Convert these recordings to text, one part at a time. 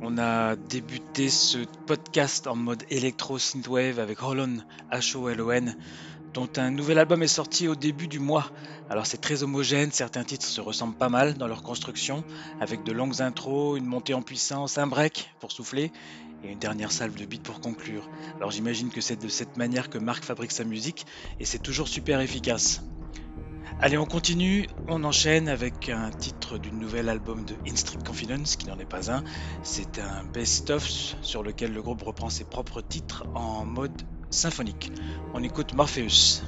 On a débuté ce podcast en mode électro synthwave avec Holon, H-O-L-O-N, dont un nouvel album est sorti au début du mois. Alors c'est très homogène, certains titres se ressemblent pas mal dans leur construction, avec de longues intros, une montée en puissance, un break pour souffler, et une dernière salve de beats pour conclure. Alors j'imagine que c'est de cette manière que Marc fabrique sa musique et c'est toujours super efficace. Allez, on continue, on enchaîne avec un titre du nouvel album de In Strict Confidence, qui n'en est pas un. C'est un best-of sur lequel le groupe reprend ses propres titres en mode symphonique. On écoute Morpheus.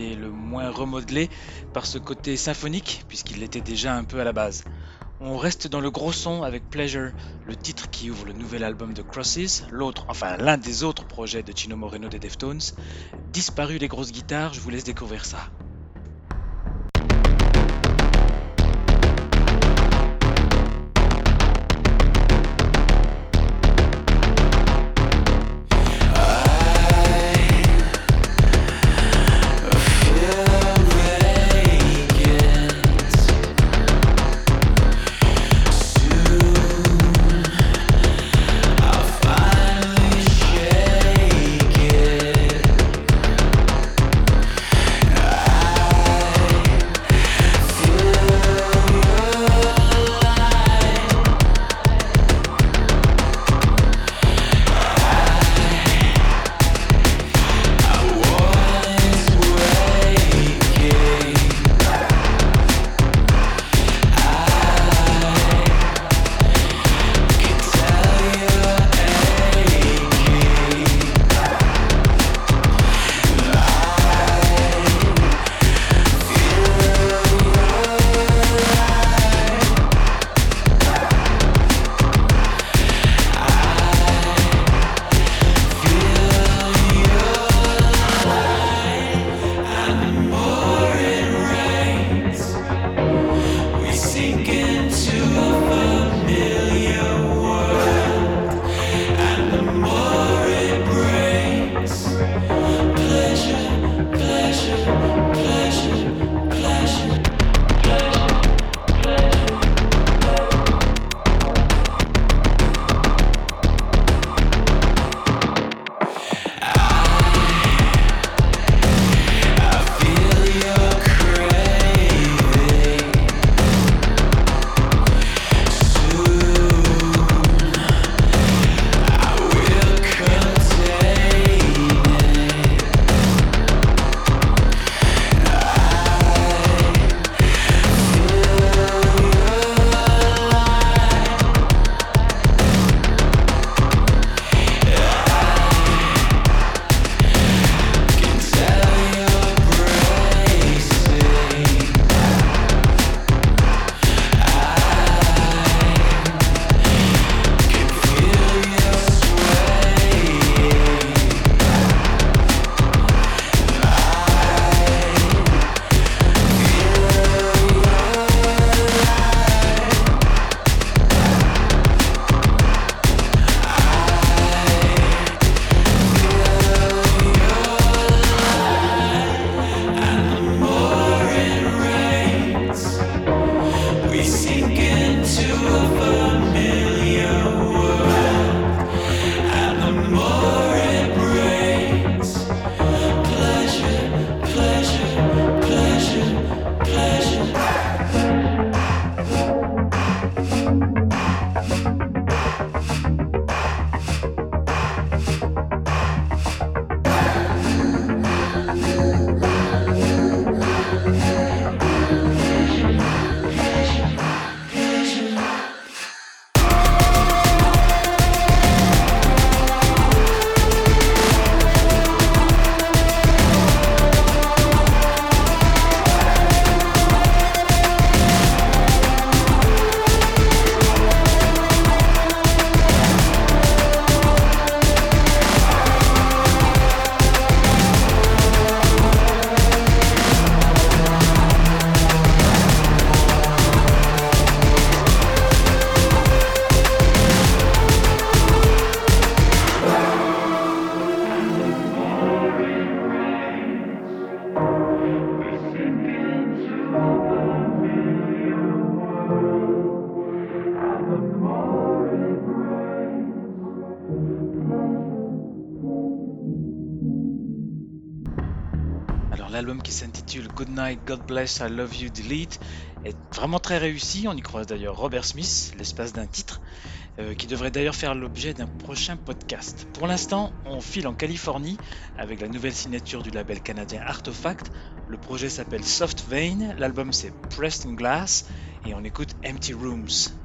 Le moins remodelé par ce côté symphonique, puisqu'il l'était déjà un peu à la base. On reste dans le gros son avec Pleasure, le titre qui ouvre le nouvel album de Crosses, l'autre, enfin l'un des autres projets de Chino Moreno des Deftones. Disparu les grosses guitares, je vous laisse découvrir ça. Good Night, God Bless, I Love You, Delete est vraiment très réussi. On y croise d'ailleurs Robert Smith, l'espace d'un titre, euh, qui devrait d'ailleurs faire l'objet d'un prochain podcast. Pour l'instant, on file en Californie avec la nouvelle signature du label canadien Artefact. Le projet s'appelle Soft Vein, l'album c'est Pressed in Glass et on écoute Empty Rooms.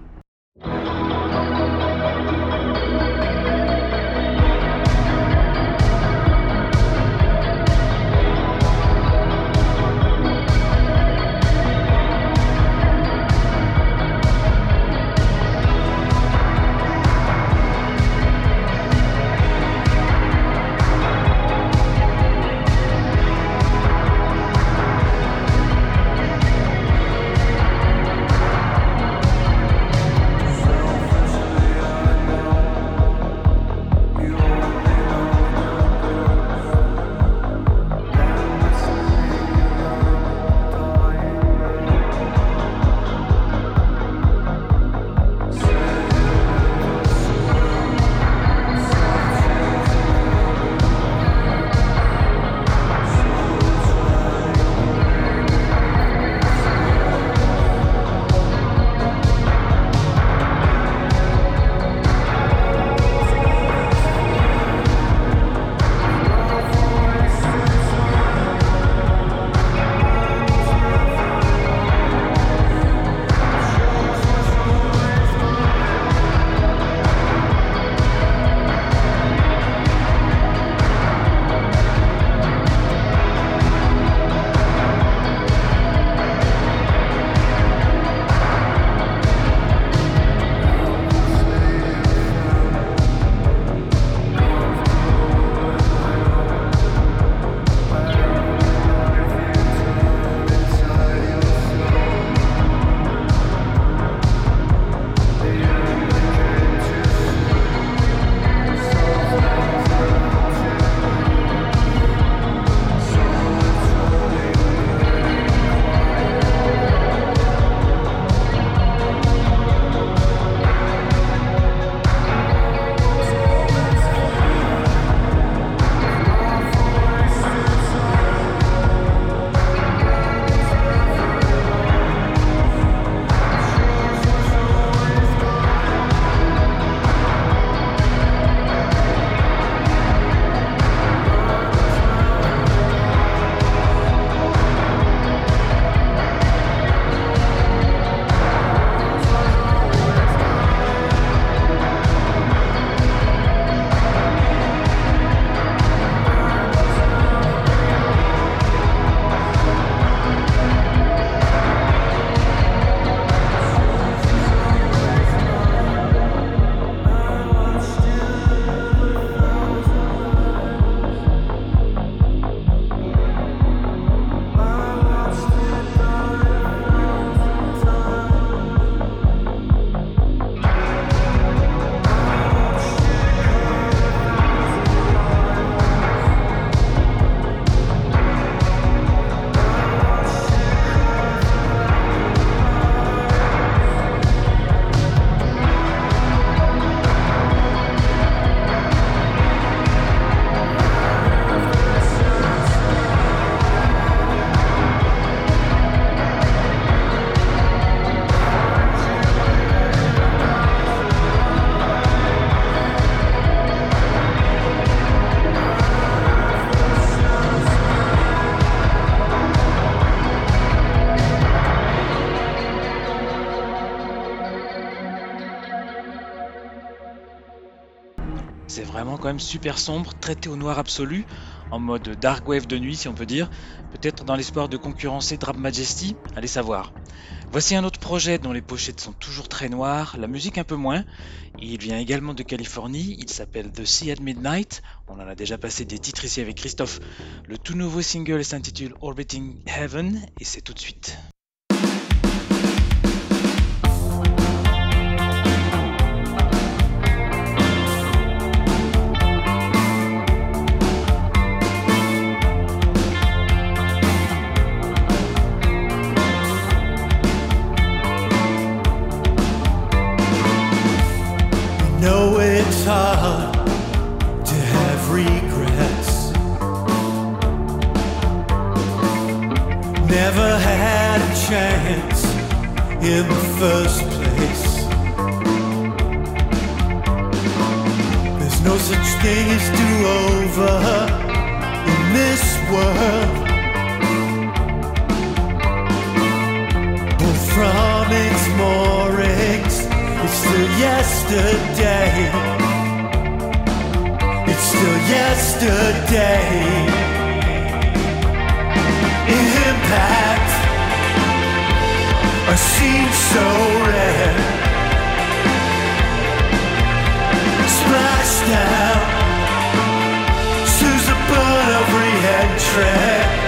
Super sombre, traité au noir absolu, en mode dark wave de nuit si on peut dire, peut-être dans l'espoir de concurrencer Drap Majesty, allez savoir. Voici un autre projet dont les pochettes sont toujours très noires, la musique un peu moins. Il vient également de Californie, il s'appelle The Sea at Midnight, on en a déjà passé des titres ici avec Christophe. Le tout nouveau single s'intitule Orbiting Heaven et c'est tout de suite. In the first place. There's no such thing as do over in this world. But from its moorings, it's still yesterday still yesterday. Impact are seen so rare. Splashed out, Susan Bird of re-entry.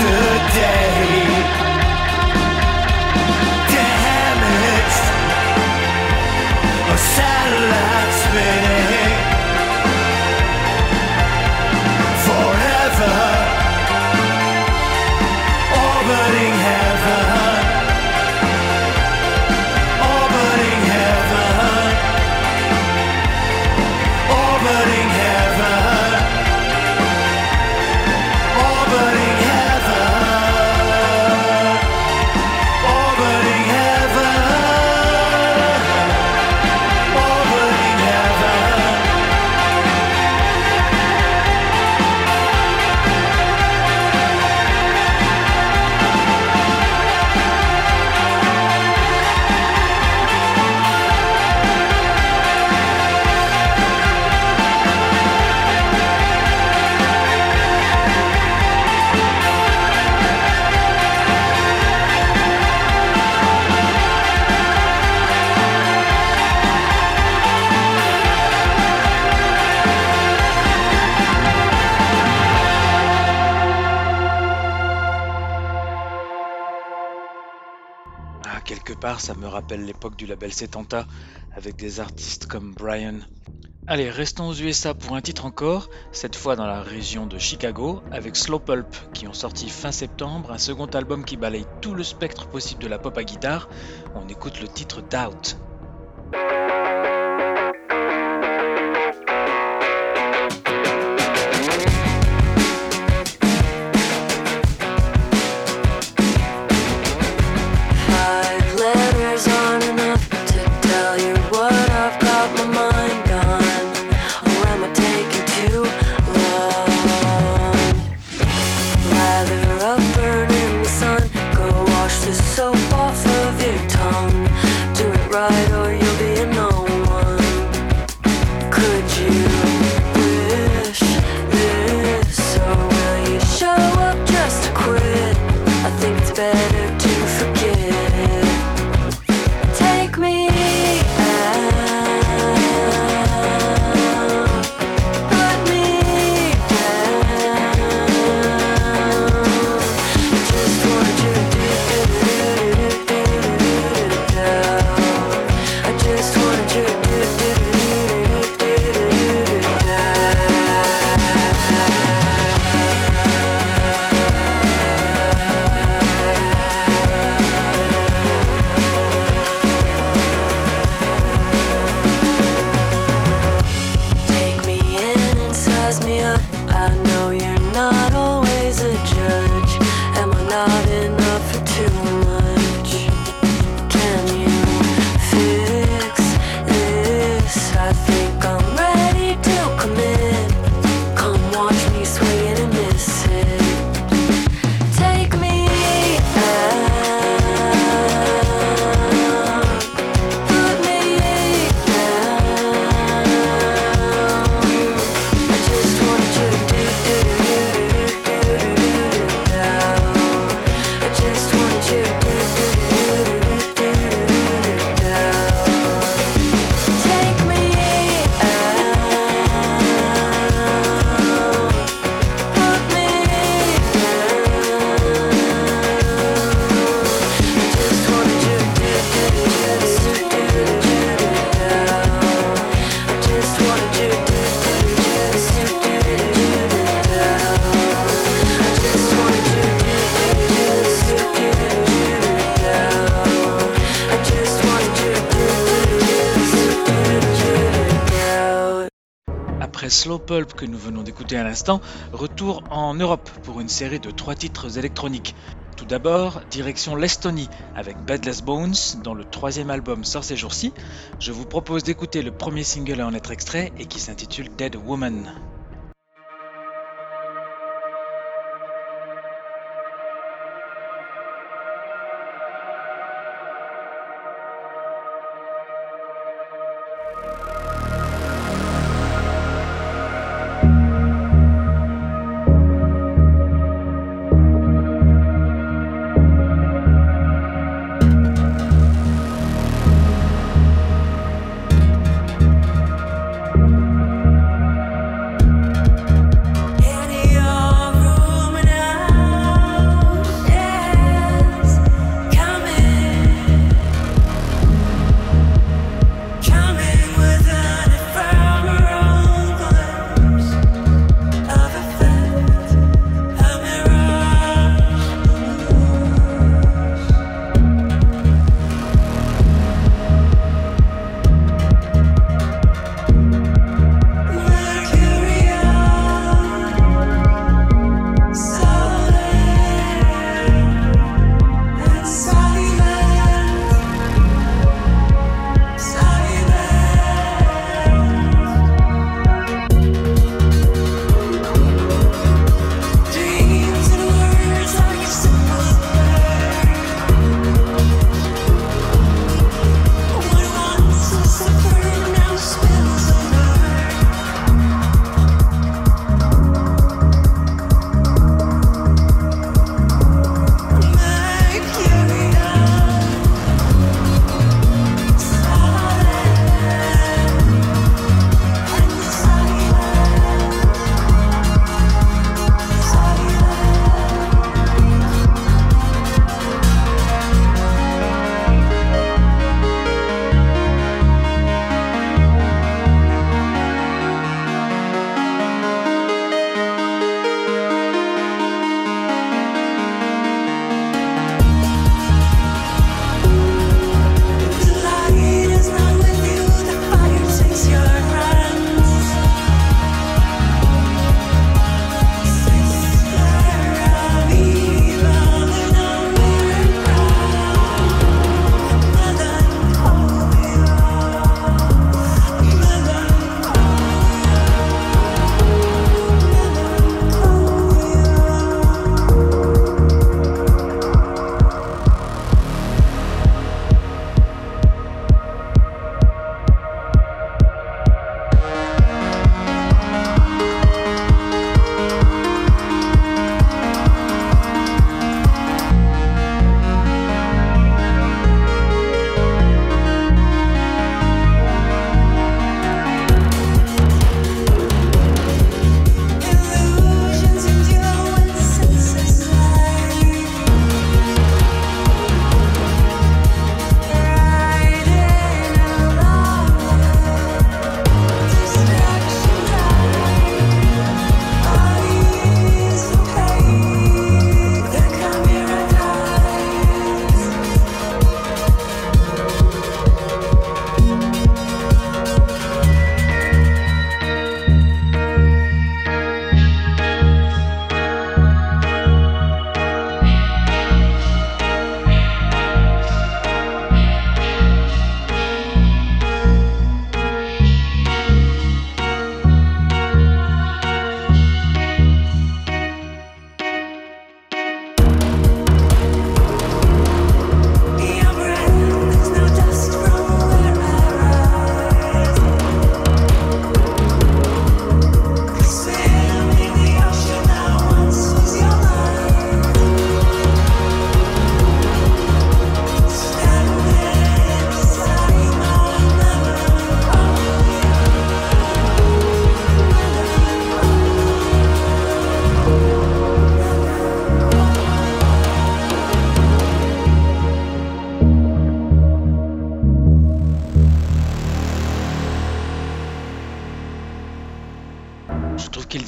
yesterday. Ça me rappelle l'époque du label Setanta, avec des artistes comme Brian. Allez, restons aux USA pour un titre encore, cette fois dans la région de Chicago, avec Slow Pulp, qui ont sorti fin septembre un second album qui balaye tout le spectre possible de la pop à guitare. On écoute le titre Doubt. Slow Pulp que nous venons d'écouter à l'instant, retour en Europe pour une série de trois titres électroniques. Tout d'abord, direction l'Estonie avec Bedless Bones, dont le troisième album sort ces jours-ci. Je vous propose d'écouter le premier single à en être extrait et qui s'intitule Dead Woman.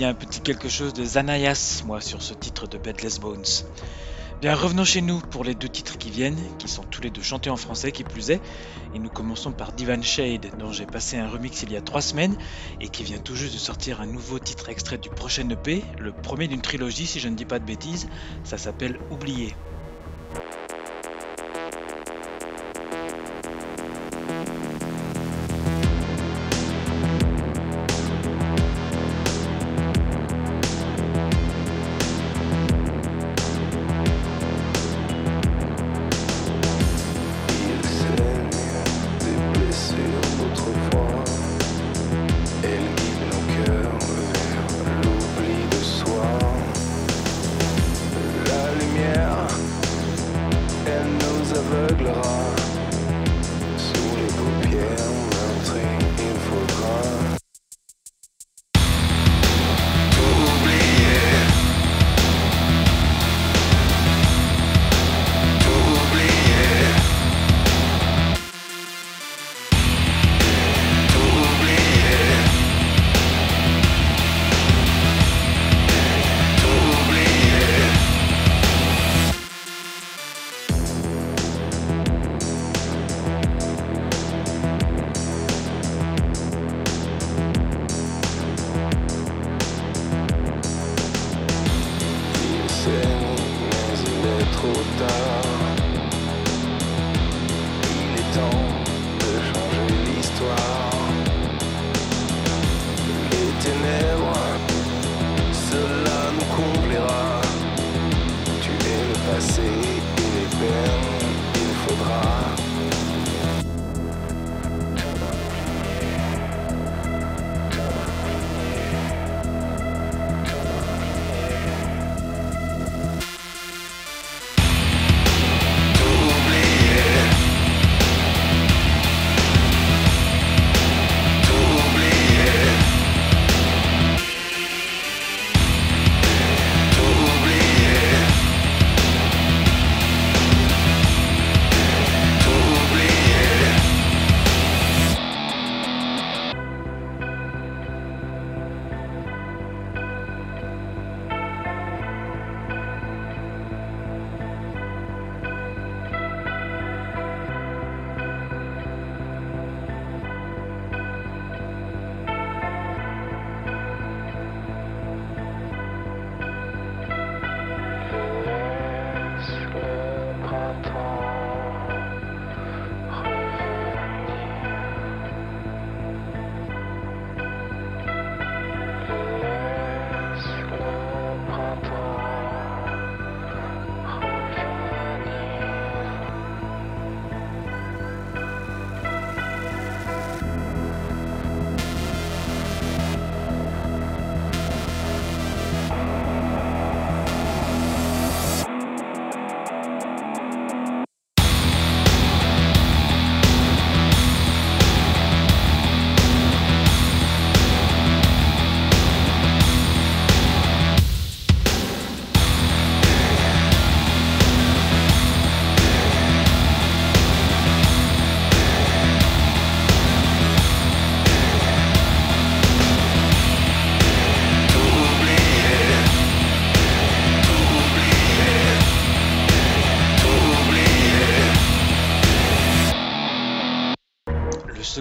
Un petit quelque chose de Zanayas, moi, sur ce titre de Bedless Bones. Bien, revenons chez nous pour les deux titres qui viennent, qui sont tous les deux chantés en français, qui plus est. Et nous commençons par Divan Shade, dont j'ai passé un remix il y a trois semaines, et qui vient tout juste de sortir un nouveau titre extrait du prochain EP, le premier d'une trilogie si je ne dis pas de bêtises, ça s'appelle Oublié.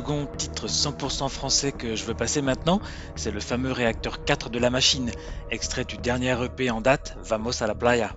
Second titre 100% français que je veux passer maintenant, c'est le fameux réacteur 4 de la machine, extrait du dernier EP en date, Vamos a la playa.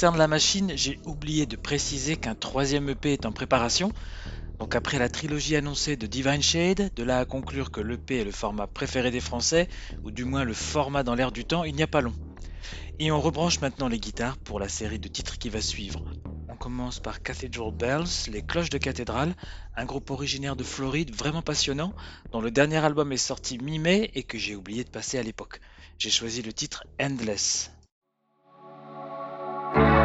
Concerne la machine, j'ai oublié de préciser qu'un troisième EP est en préparation. Donc après la trilogie annoncée de Divine Shade, de là à conclure que l'EP est le format préféré des Français, ou du moins le format dans l'air du temps, il n'y a pas long. Et on rebranche maintenant les guitares pour la série de titres qui va suivre. On commence par Cathedral Bells, les cloches de cathédrale, un groupe originaire de Floride vraiment passionnant, dont le dernier album est sorti mi-mai et que j'ai oublié de passer à l'époque. J'ai choisi le titre Endless. thank you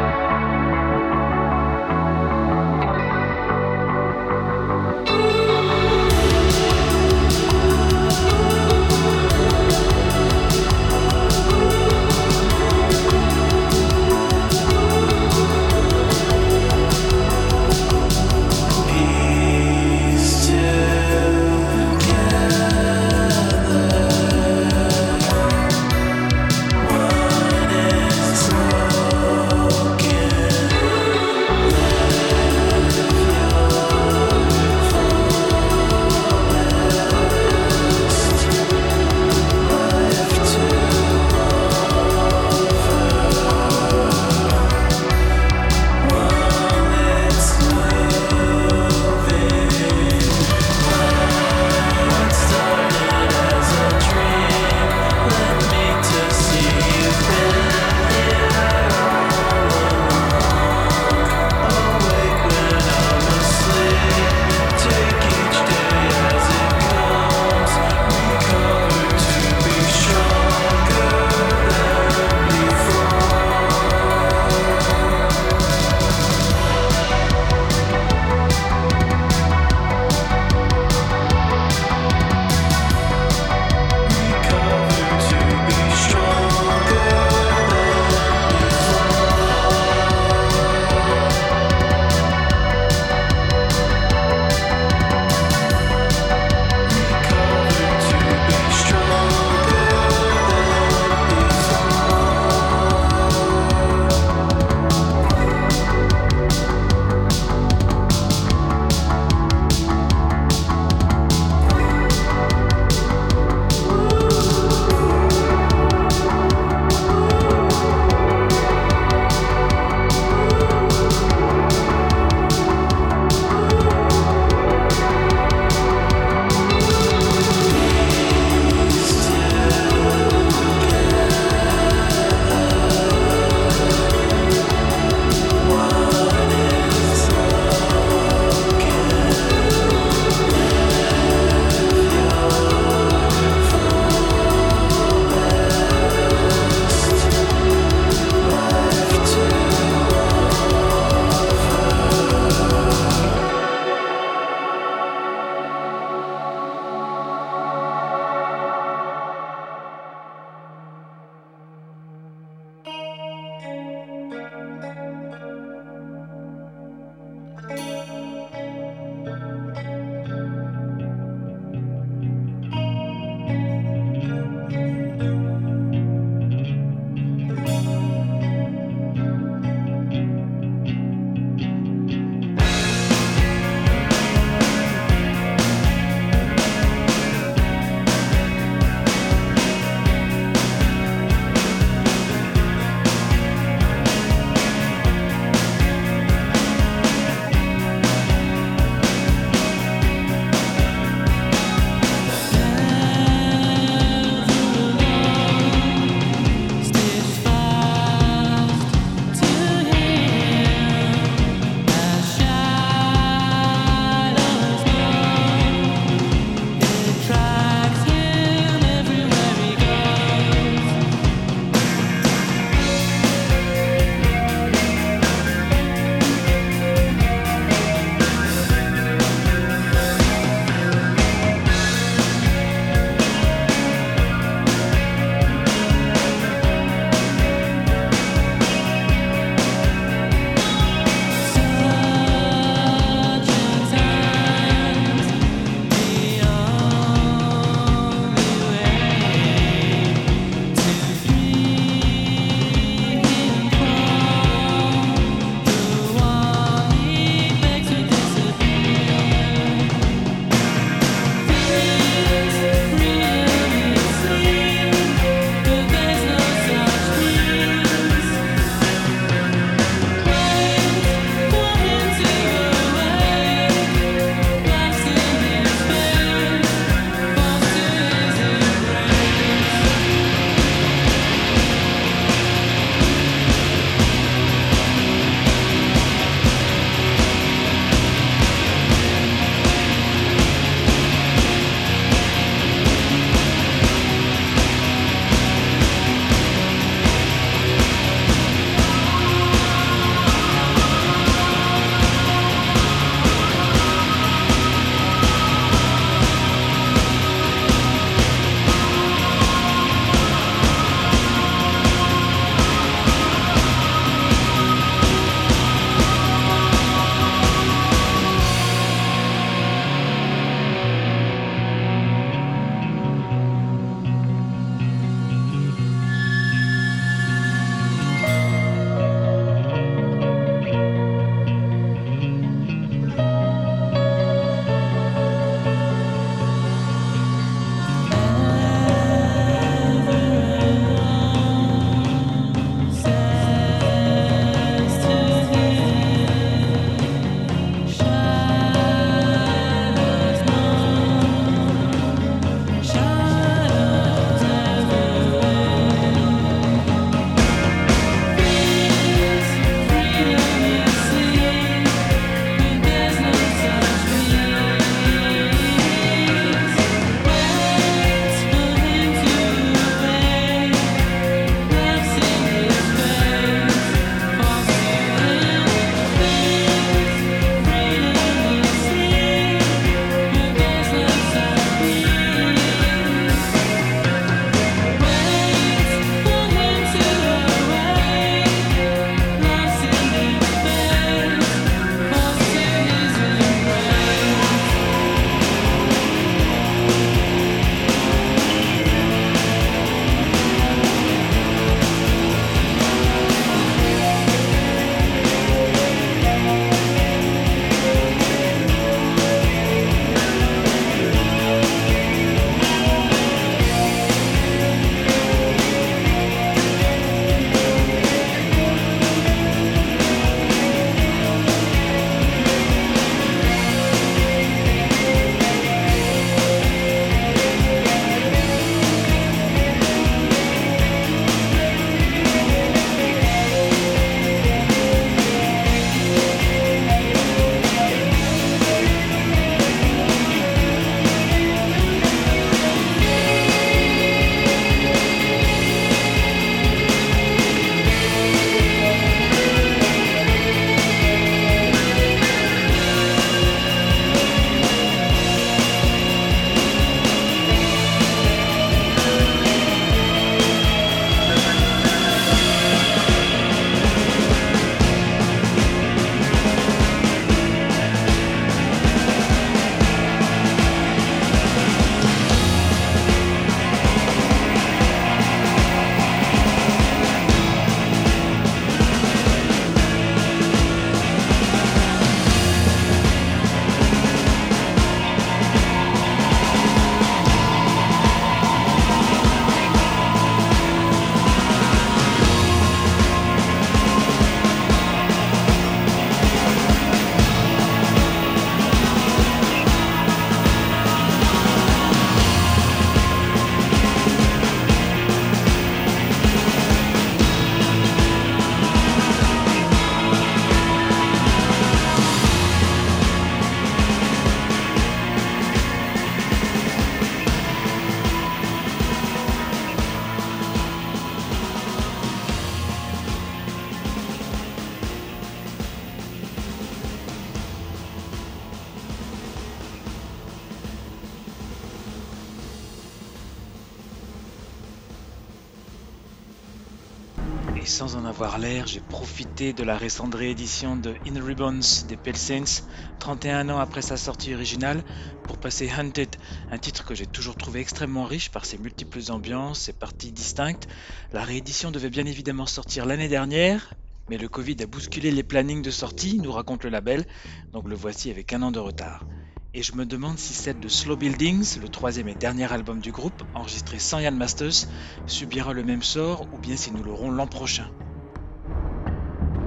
Et sans en avoir l'air, j'ai profité de la récente réédition de In Ribbons des Pale Saints, 31 ans après sa sortie originale, pour passer Hunted, un titre que j'ai toujours trouvé extrêmement riche par ses multiples ambiances et parties distinctes. La réédition devait bien évidemment sortir l'année dernière, mais le Covid a bousculé les plannings de sortie, nous raconte le label, donc le voici avec un an de retard. Et je me demande si celle de Slow Buildings, le troisième et dernier album du groupe, enregistré sans Yann Masters, subira le même sort ou bien si nous l'aurons l'an prochain.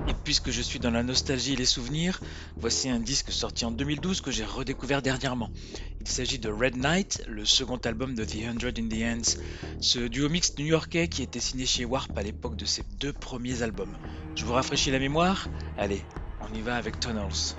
Et puisque je suis dans la nostalgie et les souvenirs, voici un disque sorti en 2012 que j'ai redécouvert dernièrement. Il s'agit de Red Knight, le second album de The Hundred in the Hands, ce duo mixte new-yorkais qui était signé chez Warp à l'époque de ses deux premiers albums. Je vous rafraîchis la mémoire Allez, on y va avec Tunnels.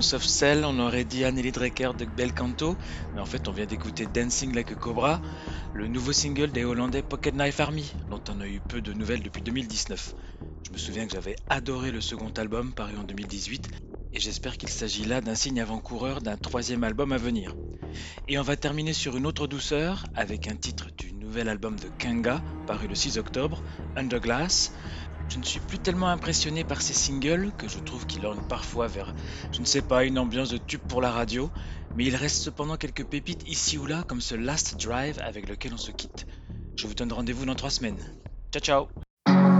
comme Soft on aurait dit Anneli Drecker de Bel Canto, mais en fait on vient d'écouter Dancing Like a Cobra, le nouveau single des Hollandais Pocket Knife Army, dont on a eu peu de nouvelles depuis 2019. Je me souviens que j'avais adoré le second album paru en 2018, et j'espère qu'il s'agit là d'un signe avant-coureur d'un troisième album à venir. Et on va terminer sur une autre douceur avec un titre du nouvel album de Kanga paru le 6 octobre, Underglass. Glass je ne suis plus tellement impressionné par ces singles, que je trouve qu'ils ornent parfois vers, je ne sais pas, une ambiance de tube pour la radio, mais il reste cependant quelques pépites ici ou là, comme ce Last Drive avec lequel on se quitte. Je vous donne rendez-vous dans trois semaines. Ciao ciao